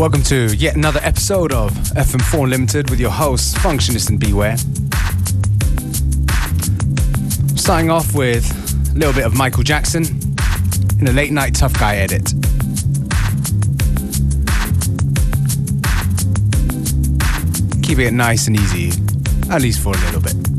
Welcome to yet another episode of FM4 Limited with your hosts, Functionist and Beware. Starting off with a little bit of Michael Jackson in a late night tough guy edit. Keep it nice and easy, at least for a little bit.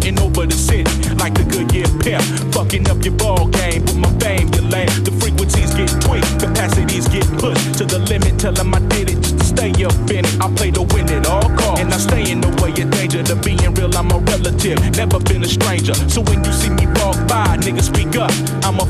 Floating over the city like the Goodyear pimp. Fucking up your ball game with my fame, you. The frequencies get tweaked, capacities get pushed to the limit. Tell them I did it just to stay up in it. I play to win it all call. And I stay in the way of danger to being real. I'm a relative, never been a stranger. So when you see me walk by, niggas speak up. I'm a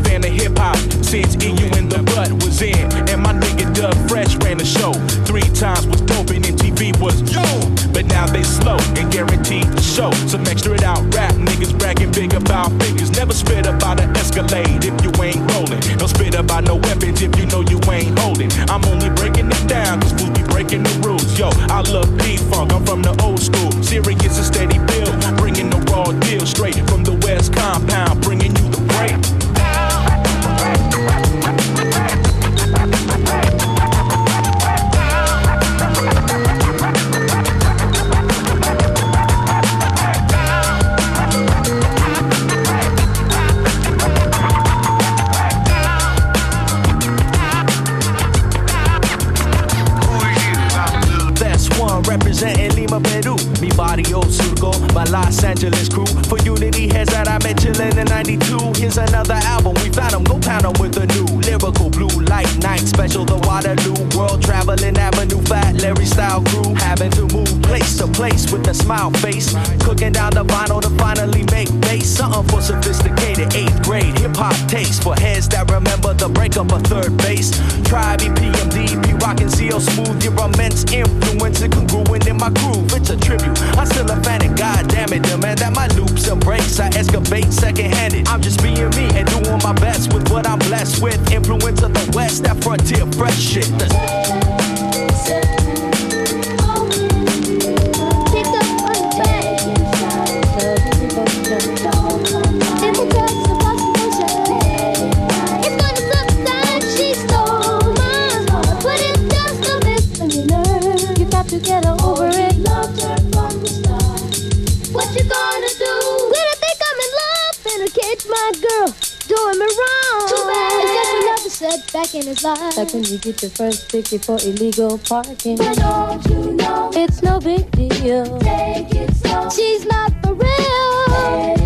breakup third base. Tribe, EPMD, P rockin' CL smooth. Your immense influence and congruent in my groove. It's a tribute. I'm still a fan and god damn it, demand that my loops and breaks I excavate second handed. I'm just being me and doing my best with what I'm blessed with. Influence of the West, that frontier fresh shit. back life. Like when you get your first ticket for illegal parking. But don't you know it's no big deal. Take it slow. She's not for real. Let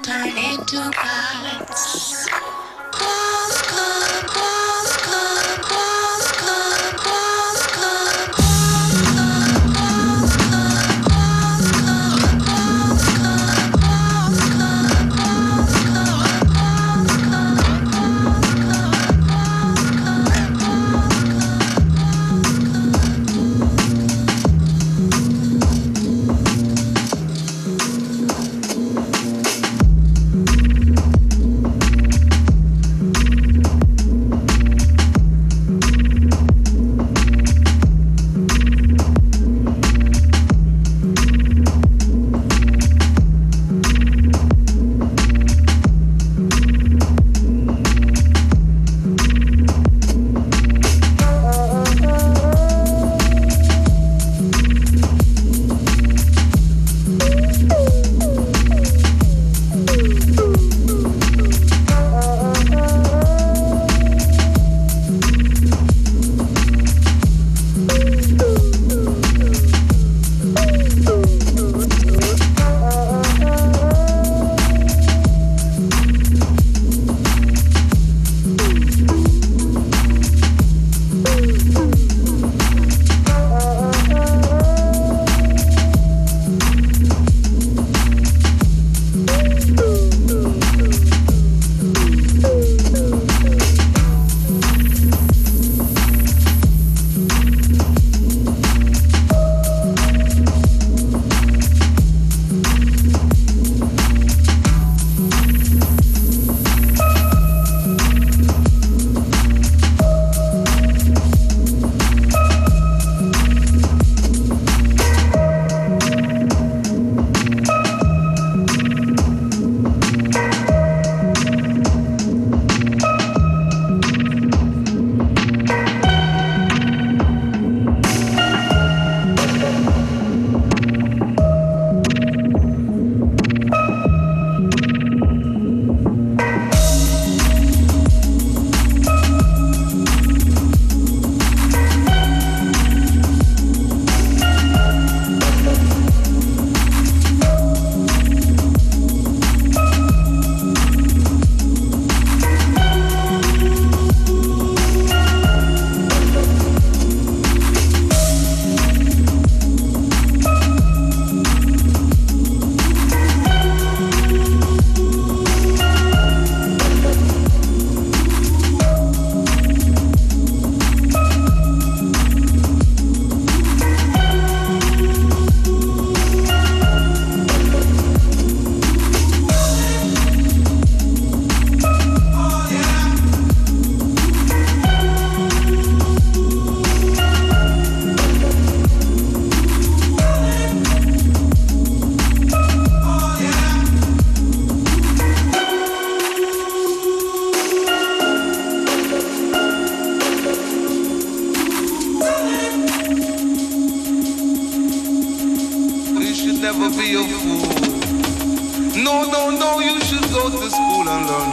turn into gods.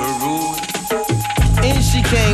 the. And she came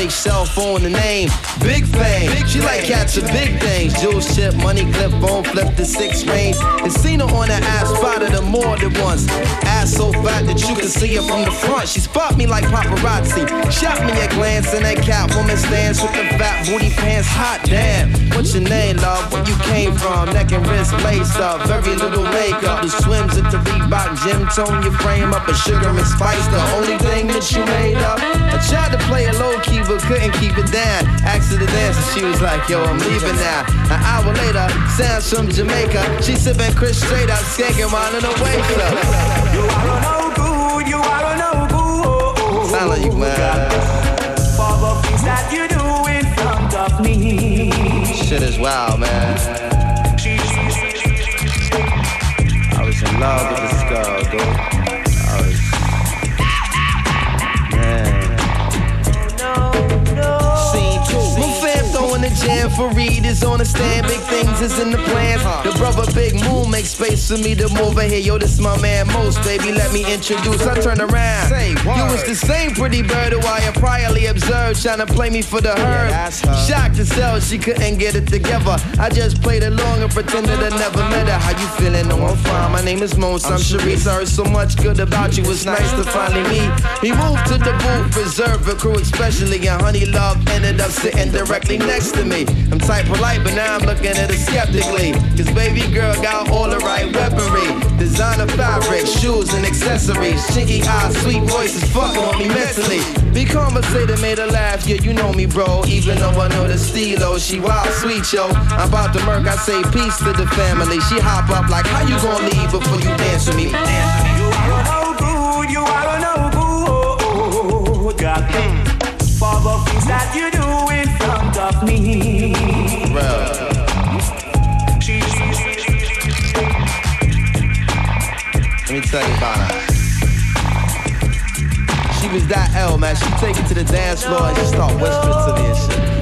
fake cell phone, the name. Big fame. She like catching big things. Jewel ship, money clip, phone flip the six range. And seen her on the ass, spotted her more than once. Ass so fat that you can see her from the front. She spot me like paparazzi. Shot me a glance in that cat Catwoman stance with the fat booty pants. Hot damn. What's your name, love? Where you came from? Neck and wrist lace up. Very little makeup. The swims at the Reebok gym. Tone your frame up a sugar and spice. The only thing that you made up. I tried to play it low key, but couldn't keep it down. Asked her to dance, and she was like, Yo, I'm leaving now. An hour later, sounds from Jamaica. She sipping Chris straight up, skanking while in the waist up. You are no good, you are no good. Sound like you, man. For the things that you do in front of me. Shit is wild, man. I was in love with this girl, dude. Jam for Reed is on the stand. Big things is in the plans. The brother Big Moon makes space for me to move in here. Yo, this my man Most, baby. Let me introduce. I turn around. Say You was the same pretty bird who I had priorly observed, trying to play me for the herd. her. Shocked to sell, she couldn't get it together. I just played along and pretended I never met her. How you feeling? No, I'm fine. My name is Mons. I'm Sharice. I heard so much good about you. It's nice to finally meet. We moved to the booth, reserved for crew, especially. And Honey Love ended up sitting directly next to me. I'm tight polite, but now I'm looking at her skeptically. Cause baby girl got all the right weaponry. Designer fabric, shoes and accessories. Chinky eyes, sweet voices, fucking on me mentally. Be conversated, made her laugh, yeah, you know me, bro. Even though I know the stilo, she wild, sweet, yo. I'm about to murk, I say peace to the family. She hop up like, how you gonna leave before you dance with me? You are no you are no for the things that you do me. Bro. Let me tell you about her. She was that L, man. She take it to the dance floor and just start whispering to me and shit.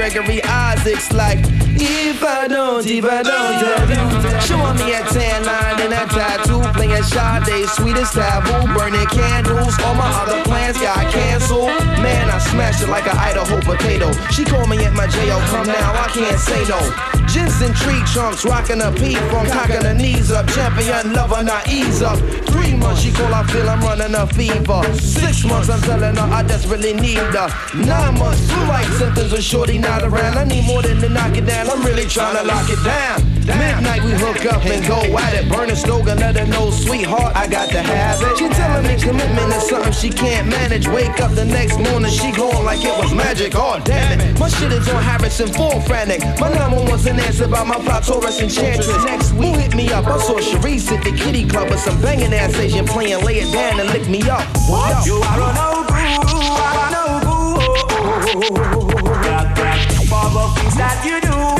Gregory Isaacs like, If I don't, if I don't. Showing me a tan line and a tattoo, playing Sade, sweetest taboo, burning candles. All my other plans got canceled. Man, I smashed it like an Idaho potato. She called me at my jail, come now, I can't say no. Jensen tree trunks, rocking a P from cocking her knees up. Champion lover, not ease up. Three months, she call, I feel I'm running a fever. Six months, I'm telling her I desperately need her. Nine months, flu like symptoms of shorty not around. I need more than to knock it down, I'm really trying to lock it down. Midnight, we hook up and go at it. Burn a stove and let her know, sweetheart, I got to have it. She telling me commitment is something she can't manage. Wake up the next morning, she glowing like it was magic. Oh, damn it. My shit is on Harrison, full frantic. My number one's an answer by my fly Taurus enchantress. Next week, hit me up. I saw Sharice at the kitty club with some banging ass Asian playing. Lay it down and lick me up. What? No good, you are no good. God, God, for the things that you do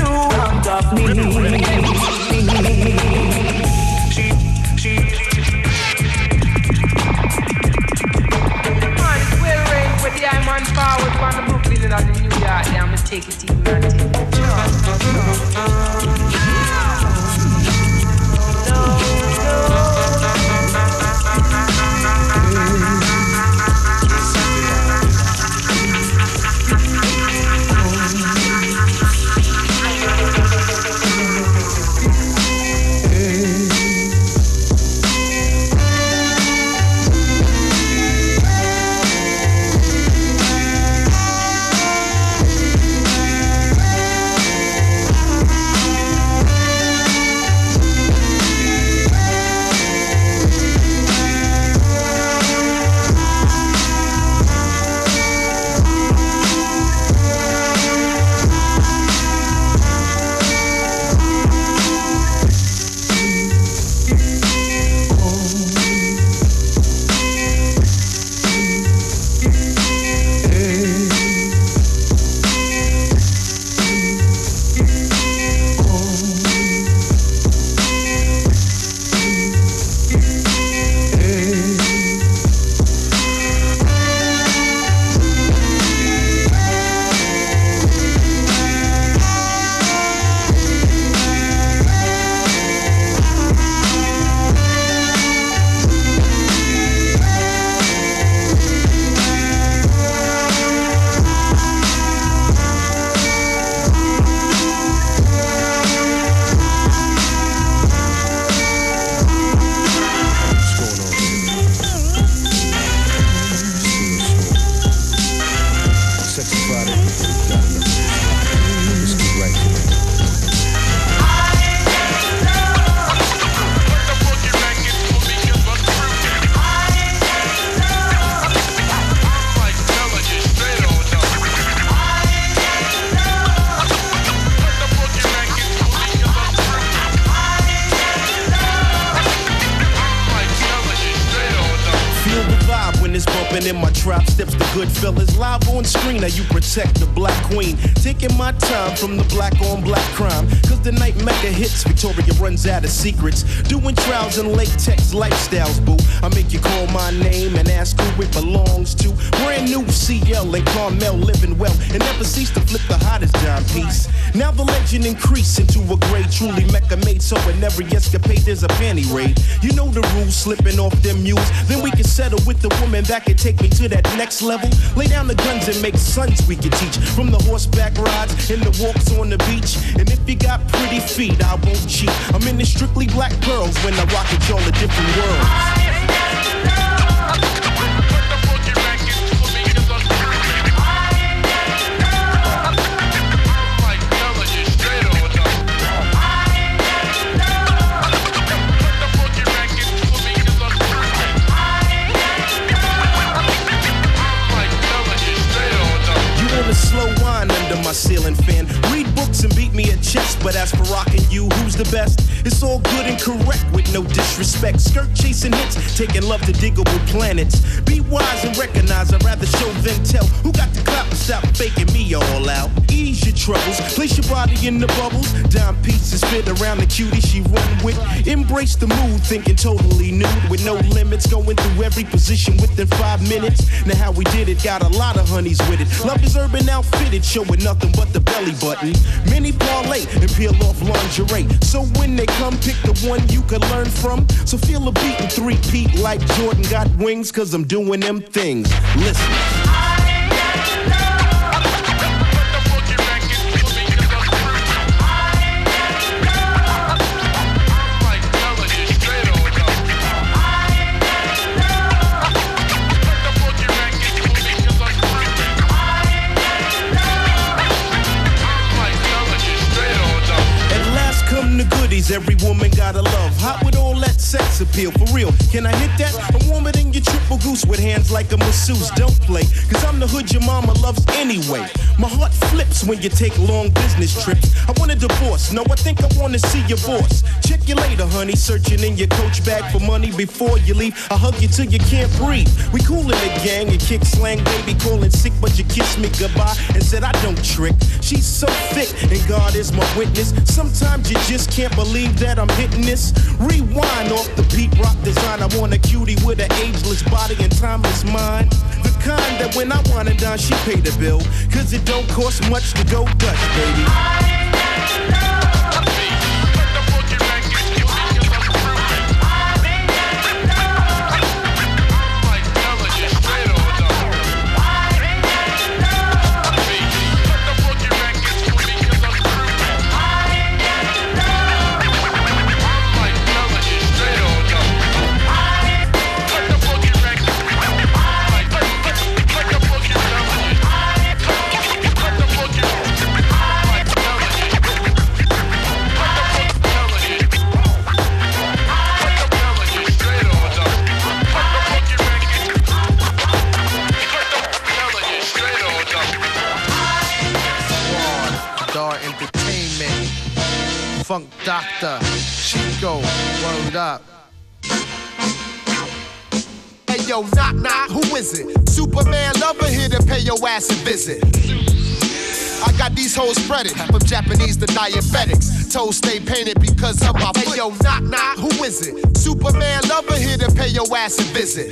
take it easy, man. Take it. Runs secrets. Doing trials and latex lifestyles, boo. I make you call my name and ask who it belongs to. Brand new CL and Carmel living well and never cease to flip the hottest dime piece. Now the legend increase into a grade truly Mecca made so in every escapade there's a panty raid. You know the rules, slipping off them mules. Then we can settle with the woman that can take me to that next level. Lay down the guns and make sons we can teach. From the horseback rides and the walks on the beach. And if you got pretty feet, I won't cheat. I'm in the strictly black pearls when I rock it, y'all a different world. No disrespect. Skirt chasing hits, taking love to Digable Planets. Be wise and recognize, I'd rather show than tell. Who got the clap and stop faking me all out? Troubles, place your body in the bubbles. Dime pieces fit around the cutie she run with. Embrace the mood, thinking totally nude with no limits. Going through every position within five minutes. Now how we did it, got a lot of honeys with it. Love is urban outfitted, showing nothing but the belly button. Mini parlay and peel off lingerie. So when they come, pick the one you can learn from. So feel a beat and three peat like Jordan got wings, cause I'm doing them things. Listen. Appeal, for real. Can I hit that? I'm warmer than triple goose with hands like a masseuse. Don't play, cause I'm the hood your mama loves anyway. My heart flips when you take long business trips. I want a divorce, no, I think I wanna see your boss. Check you later, honey, searching in your coach bag for money before you leave. I hug you till you can't breathe. We cool in the gang and kick slang, baby, calling sick, but you kiss me goodbye and said I don't trick. She's so thick, and God is my witness. Sometimes you just can't believe that I'm hitting this. Rewind off the beat rock design. I want a cutie with an ageless body and timeless mind. The kind that when I wanna dine, she pay the bill. Cause it don't cost much to go Dutch, baby. Dar word up. Hey yo, knock knock, who is it? Superman lover here to pay your ass a visit. I got these hoes spreaded from Japanese to diabetics. Toes stay painted because of my Hey yo, knock knock, who is it? Superman lover here to pay your ass a visit.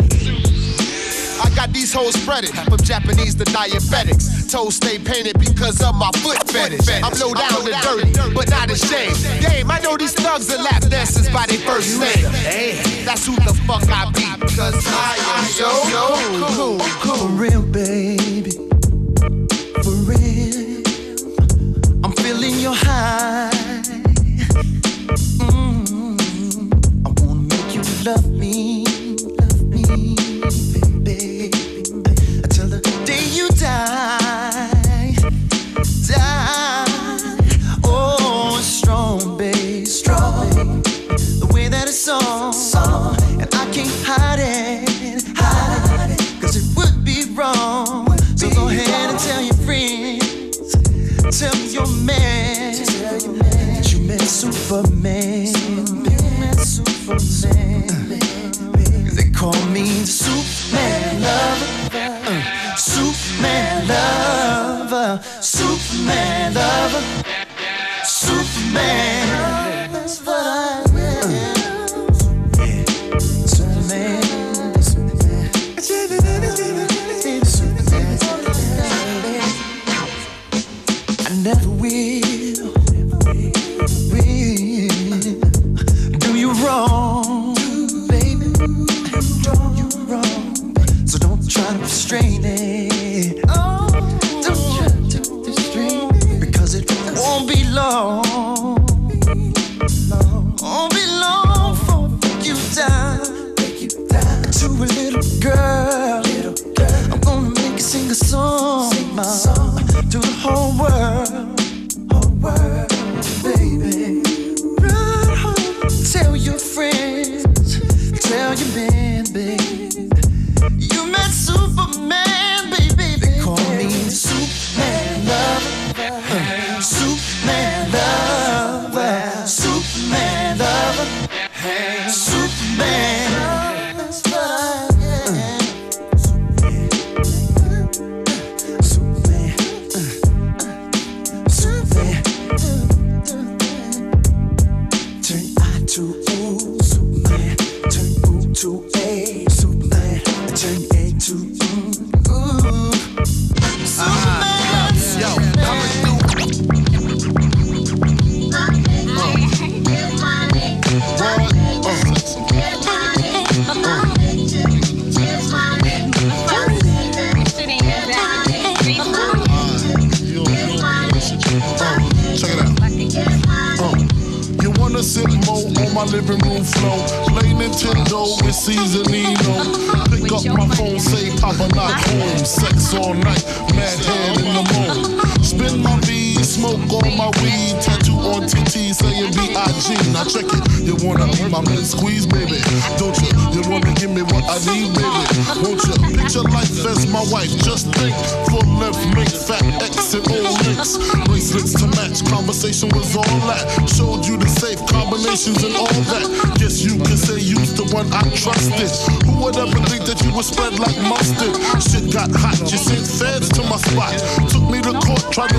I got these hoes spreaded from Japanese to diabetics. Toes stay painted because of my foot fetish. I'm low down and dirty, but not ashamed. Game, I know these thugs are lap dancers by their first name. That's who the fuck I be, because I am so, so cool, cool. For real, baby. For real. I'm feeling your high. Mm. I wanna make you love me.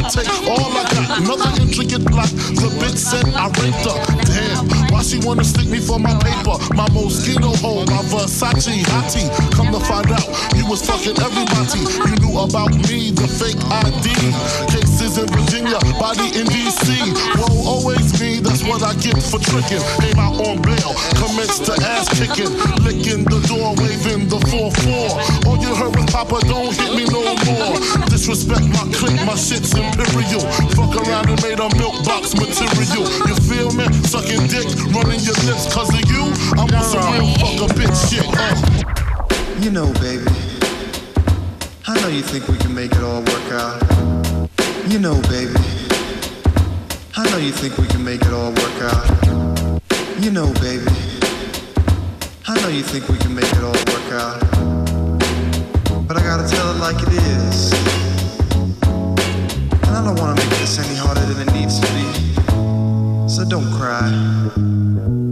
Take all I got. Another intricate block. The bitch said I raped her. Damn, why she wanna stick me for my paper? My Moschino hole, my Versace hottie. Come to find out, you was fucking everybody. You knew about me, the fake ID. What I get for tricking. Came out on bail, commenced to ass kicking. Licking the door, waving the 4-4. All you heard was Papa, don't hit me no more. Disrespect my clique, my shit's imperial. Fuck around and made a milk box material. You feel me? Sucking dick, running your lips cause of you. I want some real fuck a bitch shit. Uh. You know, baby. I know you think we can make it all work out. You know, baby. I know you think we can make it all work out. You know, baby. I know you think we can make it all work out. But I gotta tell it like it is. And I don't wanna make this any harder than it needs to be. So don't cry.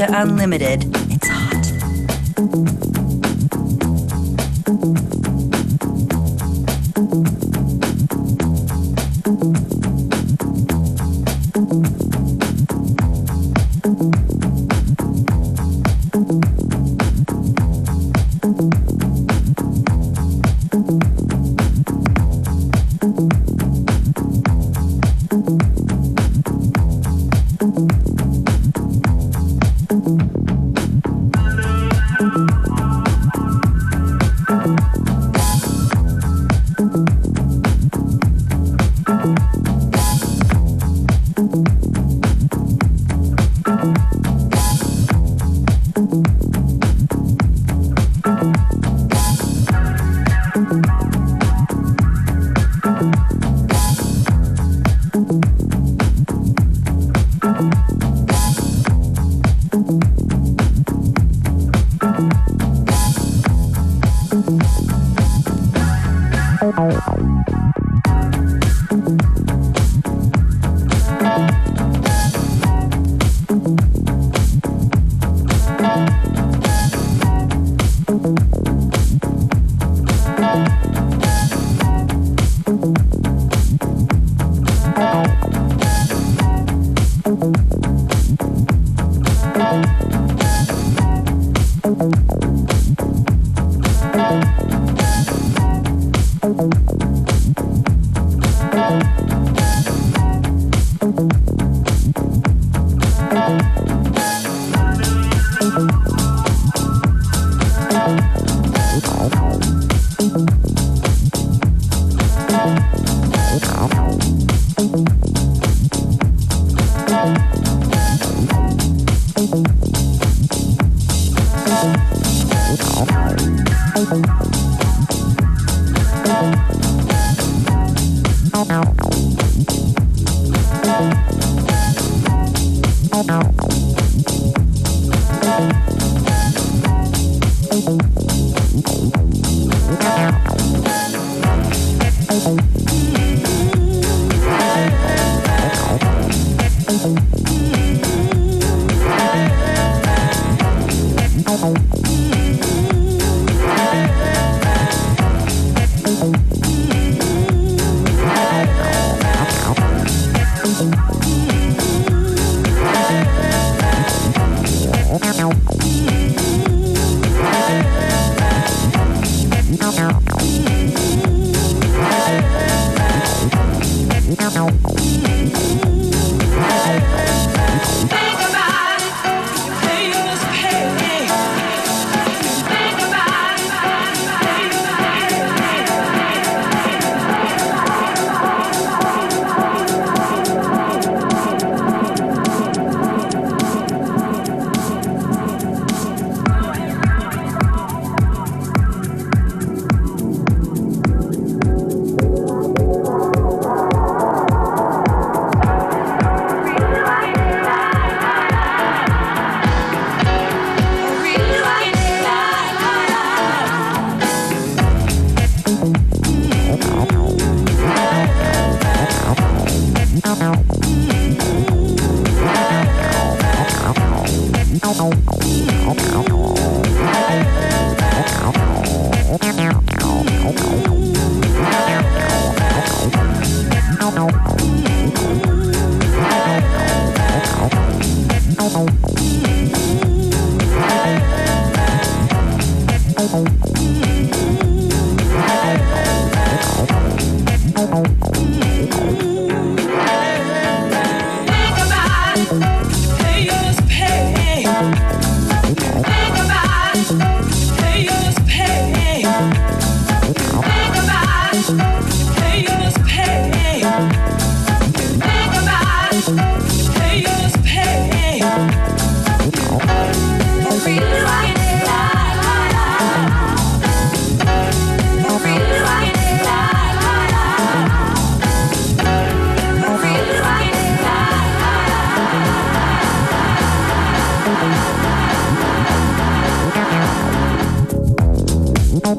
FM4 Unlimited.